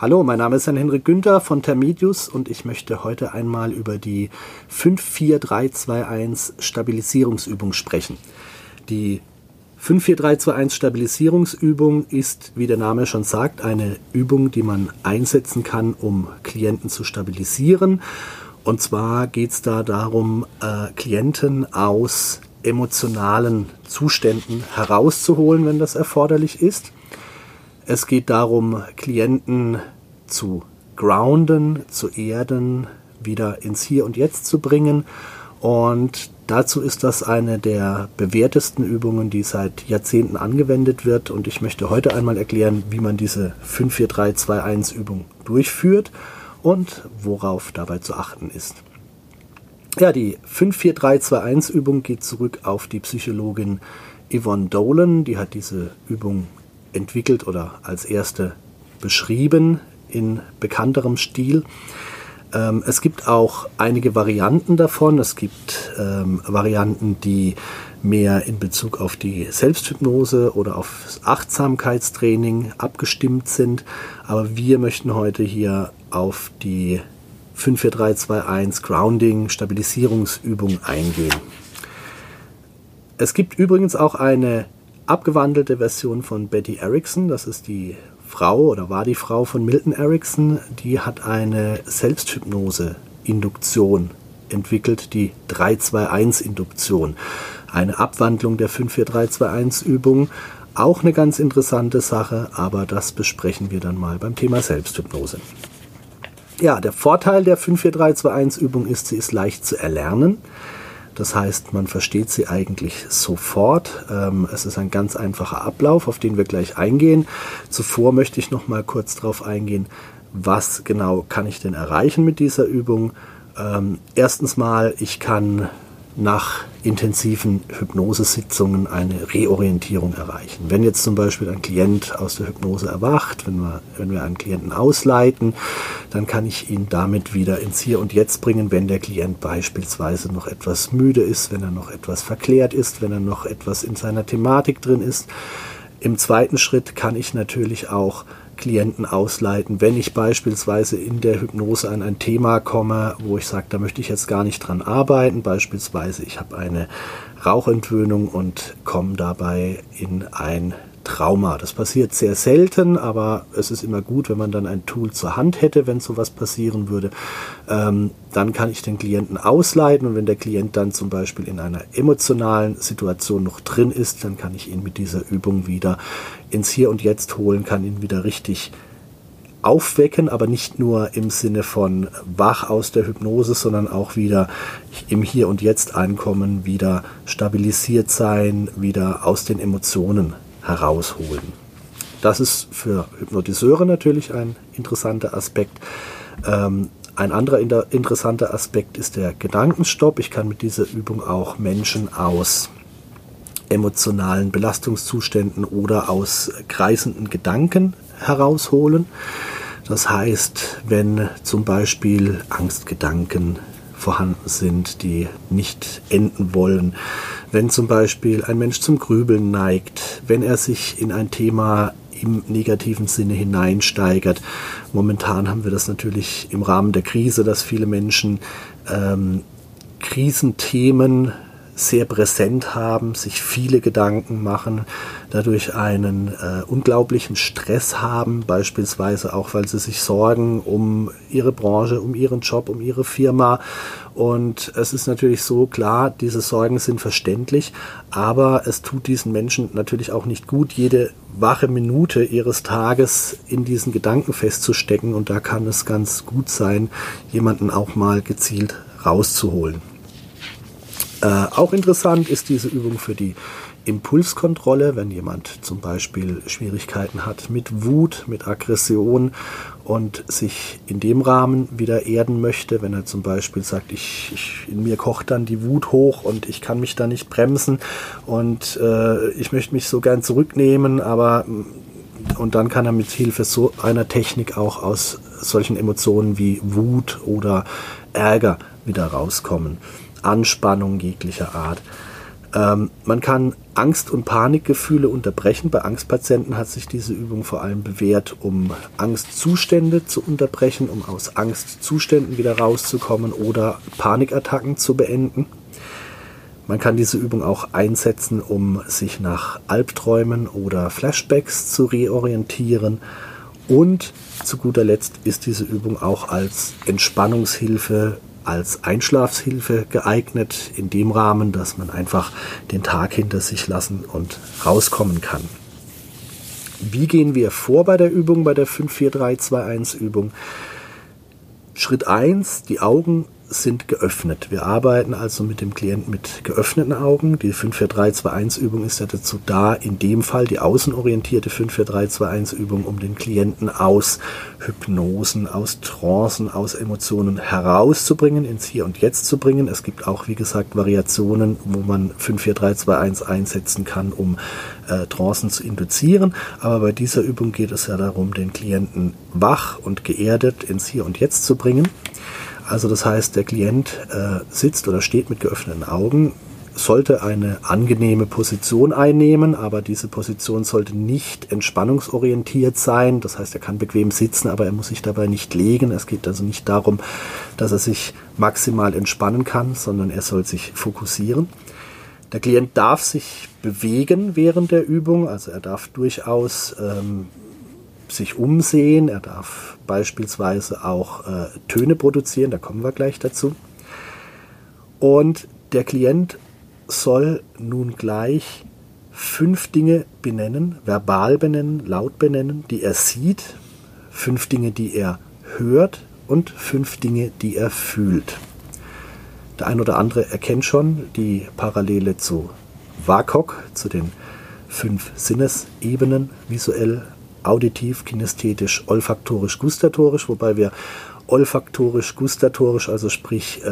Hallo, mein Name ist Henrik Günther von Termedius und ich möchte heute einmal über die 54321 Stabilisierungsübung sprechen. Die 54321 Stabilisierungsübung ist, wie der Name schon sagt, eine Übung, die man einsetzen kann, um Klienten zu stabilisieren. Und zwar geht es da darum, äh, Klienten aus emotionalen Zuständen herauszuholen, wenn das erforderlich ist. Es geht darum, Klienten zu grounden, zu erden, wieder ins Hier und Jetzt zu bringen. Und dazu ist das eine der bewährtesten Übungen, die seit Jahrzehnten angewendet wird. Und ich möchte heute einmal erklären, wie man diese 54321 Übung durchführt und worauf dabei zu achten ist. Ja, die 54321 Übung geht zurück auf die Psychologin Yvonne Dolan. Die hat diese Übung entwickelt oder als erste beschrieben in bekannterem Stil. Ähm, es gibt auch einige Varianten davon. Es gibt ähm, Varianten, die mehr in Bezug auf die Selbsthypnose oder auf Achtsamkeitstraining abgestimmt sind. Aber wir möchten heute hier auf die 54321 Grounding Stabilisierungsübung eingehen. Es gibt übrigens auch eine abgewandelte Version von Betty Erickson. Das ist die Frau oder war die Frau von Milton Erickson. Die hat eine Selbsthypnose-Induktion entwickelt, die 321-Induktion. Eine Abwandlung der 54321-Übung. Auch eine ganz interessante Sache, aber das besprechen wir dann mal beim Thema Selbsthypnose. Ja, der Vorteil der 54321-Übung ist, sie ist leicht zu erlernen. Das heißt, man versteht sie eigentlich sofort. Ähm, es ist ein ganz einfacher Ablauf, auf den wir gleich eingehen. Zuvor möchte ich noch mal kurz darauf eingehen, was genau kann ich denn erreichen mit dieser Übung. Ähm, erstens mal, ich kann nach intensiven Hypnosesitzungen eine Reorientierung erreichen. Wenn jetzt zum Beispiel ein Klient aus der Hypnose erwacht, wenn wir, wenn wir einen Klienten ausleiten, dann kann ich ihn damit wieder ins Hier und Jetzt bringen, wenn der Klient beispielsweise noch etwas müde ist, wenn er noch etwas verklärt ist, wenn er noch etwas in seiner Thematik drin ist. Im zweiten Schritt kann ich natürlich auch Klienten ausleiten. Wenn ich beispielsweise in der Hypnose an ein Thema komme, wo ich sage, da möchte ich jetzt gar nicht dran arbeiten, beispielsweise ich habe eine Rauchentwöhnung und komme dabei in ein Trauma. Das passiert sehr selten, aber es ist immer gut, wenn man dann ein Tool zur Hand hätte, wenn sowas passieren würde. Ähm, dann kann ich den Klienten ausleiten und wenn der Klient dann zum Beispiel in einer emotionalen Situation noch drin ist, dann kann ich ihn mit dieser Übung wieder ins Hier und Jetzt holen, kann ihn wieder richtig aufwecken, aber nicht nur im Sinne von wach aus der Hypnose, sondern auch wieder im Hier und Jetzt ankommen, wieder stabilisiert sein, wieder aus den Emotionen herausholen. Das ist für Hypnotiseure natürlich ein interessanter Aspekt. Ähm, ein anderer inter interessanter Aspekt ist der Gedankenstopp. Ich kann mit dieser Übung auch Menschen aus emotionalen Belastungszuständen oder aus kreisenden Gedanken herausholen. Das heißt, wenn zum Beispiel Angstgedanken vorhanden sind, die nicht enden wollen, wenn zum Beispiel ein Mensch zum Grübeln neigt, wenn er sich in ein Thema im negativen Sinne hineinsteigert. Momentan haben wir das natürlich im Rahmen der Krise, dass viele Menschen ähm, Krisenthemen sehr präsent haben, sich viele Gedanken machen, dadurch einen äh, unglaublichen Stress haben, beispielsweise auch, weil sie sich sorgen um ihre Branche, um ihren Job, um ihre Firma. Und es ist natürlich so klar, diese Sorgen sind verständlich, aber es tut diesen Menschen natürlich auch nicht gut, jede wache Minute ihres Tages in diesen Gedanken festzustecken. Und da kann es ganz gut sein, jemanden auch mal gezielt rauszuholen. Äh, auch interessant ist diese Übung für die Impulskontrolle, wenn jemand zum Beispiel Schwierigkeiten hat mit Wut, mit Aggression und sich in dem Rahmen wieder erden möchte, wenn er zum Beispiel sagt, ich, ich in mir kocht dann die Wut hoch und ich kann mich da nicht bremsen und äh, ich möchte mich so gern zurücknehmen, aber und dann kann er mit Hilfe so einer Technik auch aus solchen Emotionen wie Wut oder Ärger wieder rauskommen. Anspannung jeglicher Art. Ähm, man kann Angst- und Panikgefühle unterbrechen. Bei Angstpatienten hat sich diese Übung vor allem bewährt, um Angstzustände zu unterbrechen, um aus Angstzuständen wieder rauszukommen oder Panikattacken zu beenden. Man kann diese Übung auch einsetzen, um sich nach Albträumen oder Flashbacks zu reorientieren. Und zu guter Letzt ist diese Übung auch als Entspannungshilfe, als Einschlafshilfe geeignet, in dem Rahmen, dass man einfach den Tag hinter sich lassen und rauskommen kann. Wie gehen wir vor bei der Übung, bei der 54321 Übung? Schritt 1, die Augen sind geöffnet. Wir arbeiten also mit dem Klienten mit geöffneten Augen. Die 54321-Übung ist ja dazu da, in dem Fall die außenorientierte 54321-Übung, um den Klienten aus Hypnosen, aus Trancen, aus Emotionen herauszubringen, ins Hier und Jetzt zu bringen. Es gibt auch, wie gesagt, Variationen, wo man 54321 einsetzen kann, um äh, Trancen zu induzieren. Aber bei dieser Übung geht es ja darum, den Klienten wach und geerdet ins Hier und Jetzt zu bringen. Also das heißt, der Klient äh, sitzt oder steht mit geöffneten Augen, sollte eine angenehme Position einnehmen, aber diese Position sollte nicht entspannungsorientiert sein. Das heißt, er kann bequem sitzen, aber er muss sich dabei nicht legen. Es geht also nicht darum, dass er sich maximal entspannen kann, sondern er soll sich fokussieren. Der Klient darf sich bewegen während der Übung, also er darf durchaus ähm, sich umsehen, er darf beispielsweise auch äh, Töne produzieren, da kommen wir gleich dazu. Und der Klient soll nun gleich fünf Dinge benennen, verbal benennen, laut benennen, die er sieht, fünf Dinge, die er hört und fünf Dinge, die er fühlt. Der ein oder andere erkennt schon die Parallele zu WAKOK, zu den fünf Sinnesebenen, visuell, auditiv, kinesthetisch, olfaktorisch, gustatorisch, wobei wir olfaktorisch, gustatorisch, also sprich äh,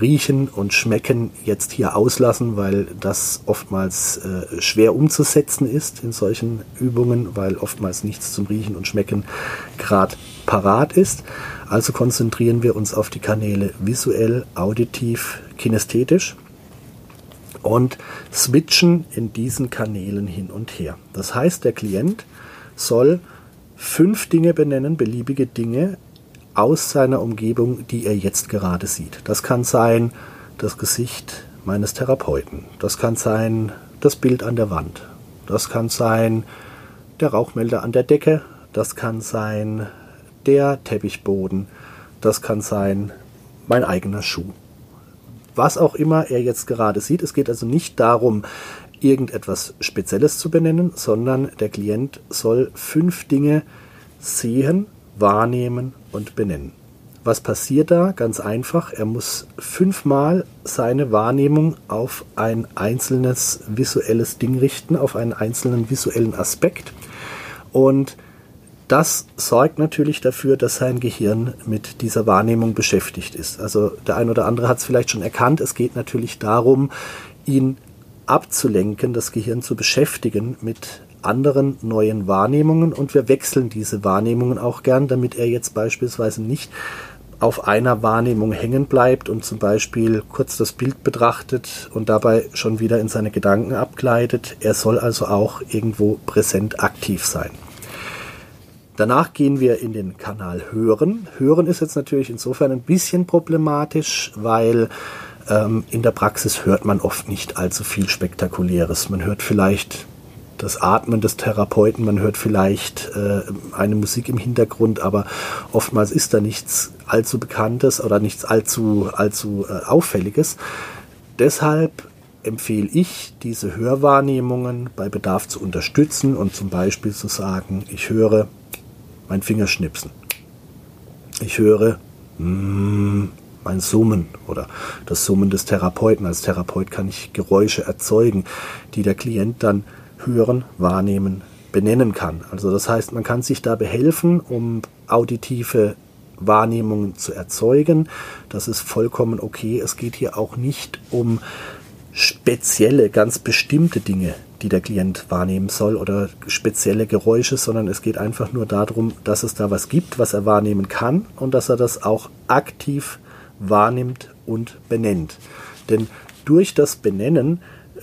riechen und schmecken jetzt hier auslassen, weil das oftmals äh, schwer umzusetzen ist in solchen Übungen, weil oftmals nichts zum Riechen und Schmecken gerade parat ist. Also konzentrieren wir uns auf die Kanäle visuell, auditiv, kinesthetisch und switchen in diesen Kanälen hin und her. Das heißt, der Klient soll fünf Dinge benennen, beliebige Dinge aus seiner Umgebung, die er jetzt gerade sieht. Das kann sein das Gesicht meines Therapeuten. Das kann sein das Bild an der Wand. Das kann sein der Rauchmelder an der Decke. Das kann sein der Teppichboden. Das kann sein mein eigener Schuh. Was auch immer er jetzt gerade sieht. Es geht also nicht darum, irgendetwas Spezielles zu benennen, sondern der Klient soll fünf Dinge sehen, wahrnehmen und benennen. Was passiert da? Ganz einfach, er muss fünfmal seine Wahrnehmung auf ein einzelnes visuelles Ding richten, auf einen einzelnen visuellen Aspekt. Und das sorgt natürlich dafür, dass sein Gehirn mit dieser Wahrnehmung beschäftigt ist. Also der ein oder andere hat es vielleicht schon erkannt. Es geht natürlich darum, ihn abzulenken, das Gehirn zu beschäftigen mit anderen neuen Wahrnehmungen und wir wechseln diese Wahrnehmungen auch gern, damit er jetzt beispielsweise nicht auf einer Wahrnehmung hängen bleibt und zum Beispiel kurz das Bild betrachtet und dabei schon wieder in seine Gedanken abgleitet. Er soll also auch irgendwo präsent aktiv sein. Danach gehen wir in den Kanal Hören. Hören ist jetzt natürlich insofern ein bisschen problematisch, weil ähm, in der Praxis hört man oft nicht allzu viel Spektakuläres. Man hört vielleicht das Atmen des Therapeuten, man hört vielleicht äh, eine Musik im Hintergrund, aber oftmals ist da nichts allzu Bekanntes oder nichts allzu, allzu äh, Auffälliges. Deshalb empfehle ich, diese Hörwahrnehmungen bei Bedarf zu unterstützen und zum Beispiel zu sagen, ich höre mein Fingerschnipsen. Ich höre mm, mein Summen oder das Summen des Therapeuten. Als Therapeut kann ich Geräusche erzeugen, die der Klient dann hören, wahrnehmen, benennen kann. Also das heißt, man kann sich da behelfen, um auditive Wahrnehmungen zu erzeugen. Das ist vollkommen okay. Es geht hier auch nicht um spezielle, ganz bestimmte Dinge, die der Klient wahrnehmen soll oder spezielle Geräusche, sondern es geht einfach nur darum, dass es da was gibt, was er wahrnehmen kann und dass er das auch aktiv wahrnimmt und benennt. Denn durch das Benennen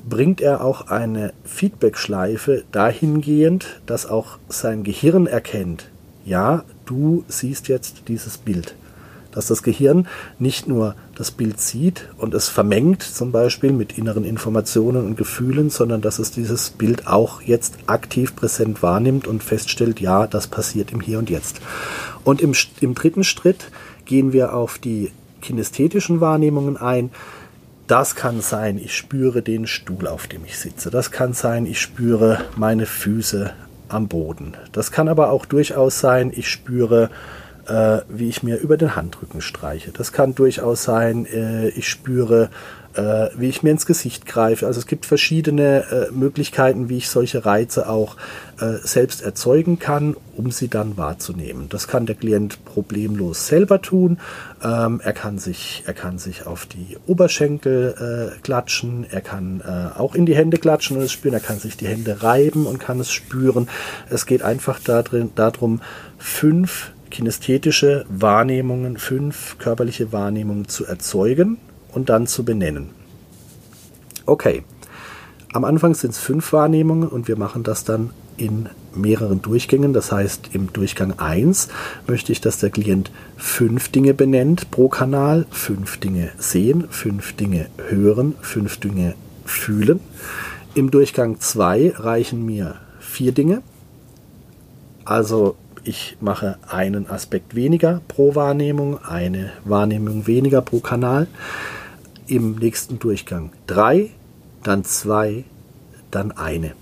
bringt er auch eine Feedback-Schleife dahingehend, dass auch sein Gehirn erkennt, ja, du siehst jetzt dieses Bild. Dass das Gehirn nicht nur das Bild sieht und es vermengt, zum Beispiel mit inneren Informationen und Gefühlen, sondern dass es dieses Bild auch jetzt aktiv präsent wahrnimmt und feststellt, ja, das passiert im Hier und Jetzt. Und im, im dritten Schritt gehen wir auf die kinästhetischen Wahrnehmungen ein. Das kann sein, ich spüre den Stuhl, auf dem ich sitze. Das kann sein, ich spüre meine Füße am Boden. Das kann aber auch durchaus sein, ich spüre, äh, wie ich mir über den Handrücken streiche. Das kann durchaus sein, äh, ich spüre, äh, wie ich mir ins Gesicht greife. Also es gibt verschiedene äh, Möglichkeiten, wie ich solche Reize auch äh, selbst erzeugen kann, um sie dann wahrzunehmen. Das kann der Klient problemlos selber tun. Ähm, er, kann sich, er kann sich auf die Oberschenkel äh, klatschen, er kann auch in die Hände klatschen und es spüren, er kann sich die Hände reiben und kann es spüren. Es geht einfach darin, darum, fünf kinästhetische Wahrnehmungen, fünf körperliche Wahrnehmungen zu erzeugen und dann zu benennen. Okay, am Anfang sind es fünf Wahrnehmungen und wir machen das dann in mehreren Durchgängen. Das heißt, im Durchgang 1 möchte ich, dass der Klient fünf Dinge benennt pro Kanal, fünf Dinge sehen, fünf Dinge hören, fünf Dinge fühlen. Im Durchgang 2 reichen mir vier Dinge. Also ich mache einen Aspekt weniger pro Wahrnehmung, eine Wahrnehmung weniger pro Kanal im nächsten Durchgang drei, dann zwei, dann eine.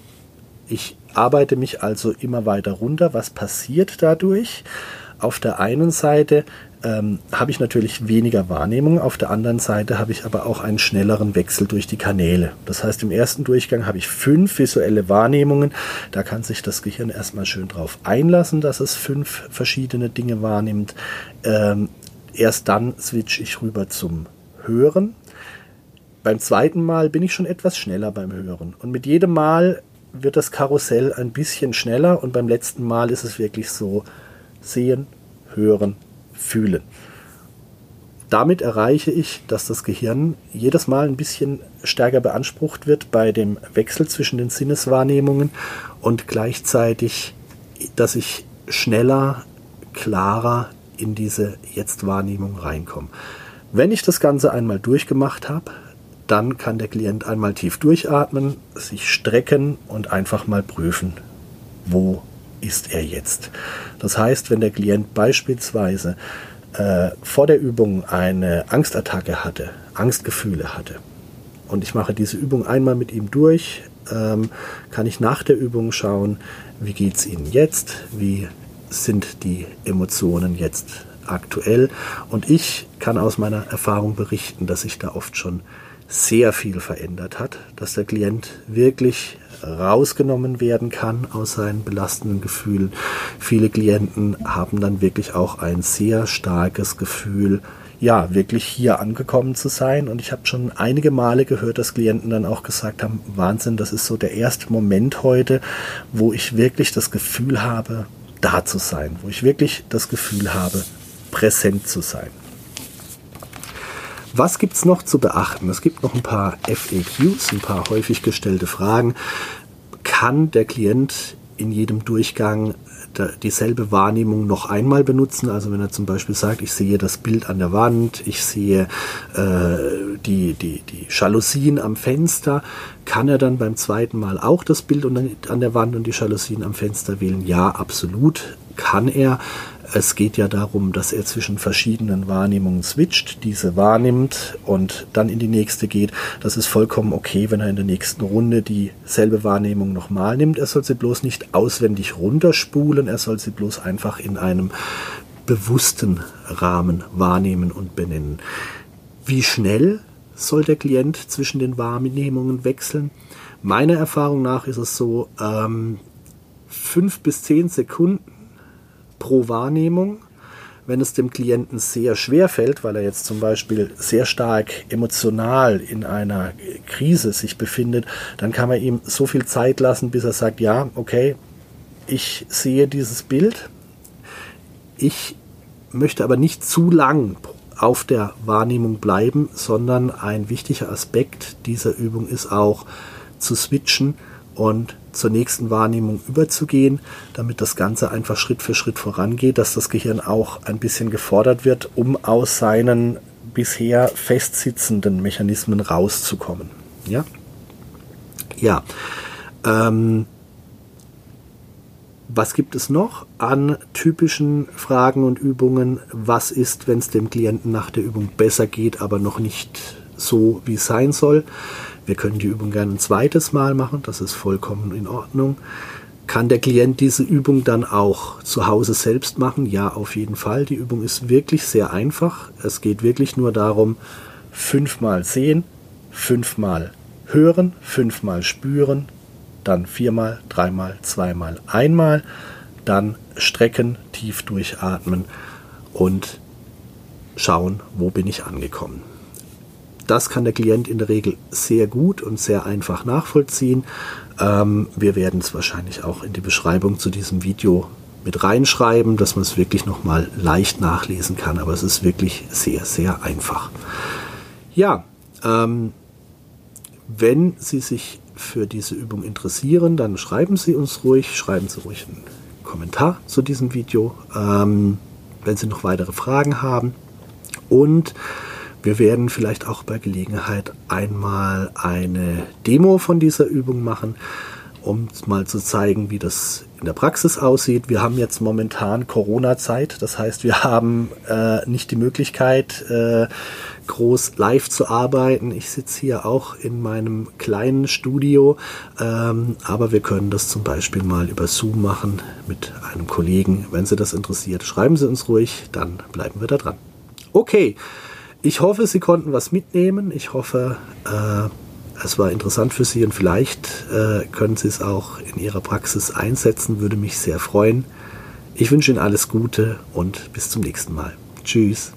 Ich arbeite mich also immer weiter runter. Was passiert dadurch? Auf der einen Seite ähm, habe ich natürlich weniger Wahrnehmung, auf der anderen Seite habe ich aber auch einen schnelleren Wechsel durch die Kanäle. Das heißt, im ersten Durchgang habe ich fünf visuelle Wahrnehmungen. Da kann sich das Gehirn erstmal schön drauf einlassen, dass es fünf verschiedene Dinge wahrnimmt. Ähm, erst dann switche ich rüber zum Hören. Beim zweiten Mal bin ich schon etwas schneller beim Hören. Und mit jedem Mal wird das Karussell ein bisschen schneller und beim letzten Mal ist es wirklich so sehen, hören, fühlen. Damit erreiche ich, dass das Gehirn jedes Mal ein bisschen stärker beansprucht wird bei dem Wechsel zwischen den Sinneswahrnehmungen und gleichzeitig, dass ich schneller, klarer in diese Jetzt-Wahrnehmung reinkomme. Wenn ich das Ganze einmal durchgemacht habe, dann kann der Klient einmal tief durchatmen, sich strecken und einfach mal prüfen, wo ist er jetzt. Das heißt, wenn der Klient beispielsweise äh, vor der Übung eine Angstattacke hatte, Angstgefühle hatte, und ich mache diese Übung einmal mit ihm durch, ähm, kann ich nach der Übung schauen, wie geht es Ihnen jetzt, wie sind die Emotionen jetzt aktuell. Und ich kann aus meiner Erfahrung berichten, dass ich da oft schon sehr viel verändert hat, dass der Klient wirklich rausgenommen werden kann aus seinen belastenden Gefühlen. Viele Klienten haben dann wirklich auch ein sehr starkes Gefühl, ja, wirklich hier angekommen zu sein. Und ich habe schon einige Male gehört, dass Klienten dann auch gesagt haben, Wahnsinn, das ist so der erste Moment heute, wo ich wirklich das Gefühl habe, da zu sein, wo ich wirklich das Gefühl habe, präsent zu sein. Was gibt es noch zu beachten? Es gibt noch ein paar FAQs, ein paar häufig gestellte Fragen. Kann der Klient in jedem Durchgang dieselbe Wahrnehmung noch einmal benutzen. Also wenn er zum Beispiel sagt, ich sehe das Bild an der Wand, ich sehe äh, die, die, die Jalousien am Fenster, kann er dann beim zweiten Mal auch das Bild an der Wand und die Jalousien am Fenster wählen? Ja, absolut kann er. Es geht ja darum, dass er zwischen verschiedenen Wahrnehmungen switcht, diese wahrnimmt und dann in die nächste geht. Das ist vollkommen okay, wenn er in der nächsten Runde dieselbe Wahrnehmung nochmal nimmt. Er soll sie bloß nicht auswendig runterspulen, er soll sie bloß einfach in einem bewussten Rahmen wahrnehmen und benennen. Wie schnell soll der Klient zwischen den Wahrnehmungen wechseln? Meiner Erfahrung nach ist es so, ähm, fünf bis zehn Sekunden pro Wahrnehmung. Wenn es dem Klienten sehr schwer fällt, weil er jetzt zum Beispiel sehr stark emotional in einer Krise sich befindet, dann kann man ihm so viel Zeit lassen, bis er sagt, ja, okay, ich sehe dieses Bild. Ich möchte aber nicht zu lang auf der Wahrnehmung bleiben, sondern ein wichtiger Aspekt dieser Übung ist auch, zu switchen und zur nächsten Wahrnehmung überzugehen, damit das Ganze einfach Schritt für Schritt vorangeht, dass das Gehirn auch ein bisschen gefordert wird, um aus seinen bisher festsitzenden Mechanismen rauszukommen. Ja, ja. Ähm, was gibt es noch an typischen Fragen und Übungen? Was ist, wenn es dem Klienten nach der Übung besser geht, aber noch nicht so, wie es sein soll? Wir können die Übung gerne ein zweites Mal machen, das ist vollkommen in Ordnung. Kann der Klient diese Übung dann auch zu Hause selbst machen? Ja, auf jeden Fall. Die Übung ist wirklich sehr einfach. Es geht wirklich nur darum, fünfmal sehen, fünfmal hören, fünfmal spüren, dann viermal, dreimal, zweimal, einmal, dann strecken, tief durchatmen und schauen, wo bin ich angekommen. Das kann der Klient in der Regel sehr gut und sehr einfach nachvollziehen. Ähm, wir werden es wahrscheinlich auch in die Beschreibung zu diesem Video mit reinschreiben, dass man es wirklich nochmal leicht nachlesen kann. Aber es ist wirklich sehr, sehr einfach. Ja, ähm, wenn Sie sich für diese Übung interessieren, dann schreiben Sie uns ruhig, schreiben Sie ruhig einen Kommentar zu diesem Video, ähm, wenn Sie noch weitere Fragen haben. Und wir werden vielleicht auch bei Gelegenheit einmal eine Demo von dieser Übung machen, um mal zu zeigen, wie das in der Praxis aussieht. Wir haben jetzt momentan Corona-Zeit, das heißt, wir haben äh, nicht die Möglichkeit, äh, groß live zu arbeiten. Ich sitze hier auch in meinem kleinen Studio, ähm, aber wir können das zum Beispiel mal über Zoom machen mit einem Kollegen. Wenn Sie das interessiert, schreiben Sie uns ruhig, dann bleiben wir da dran. Okay, ich hoffe, Sie konnten was mitnehmen. Ich hoffe, äh, es war interessant für Sie und vielleicht äh, können Sie es auch in Ihrer Praxis einsetzen. Würde mich sehr freuen. Ich wünsche Ihnen alles Gute und bis zum nächsten Mal. Tschüss.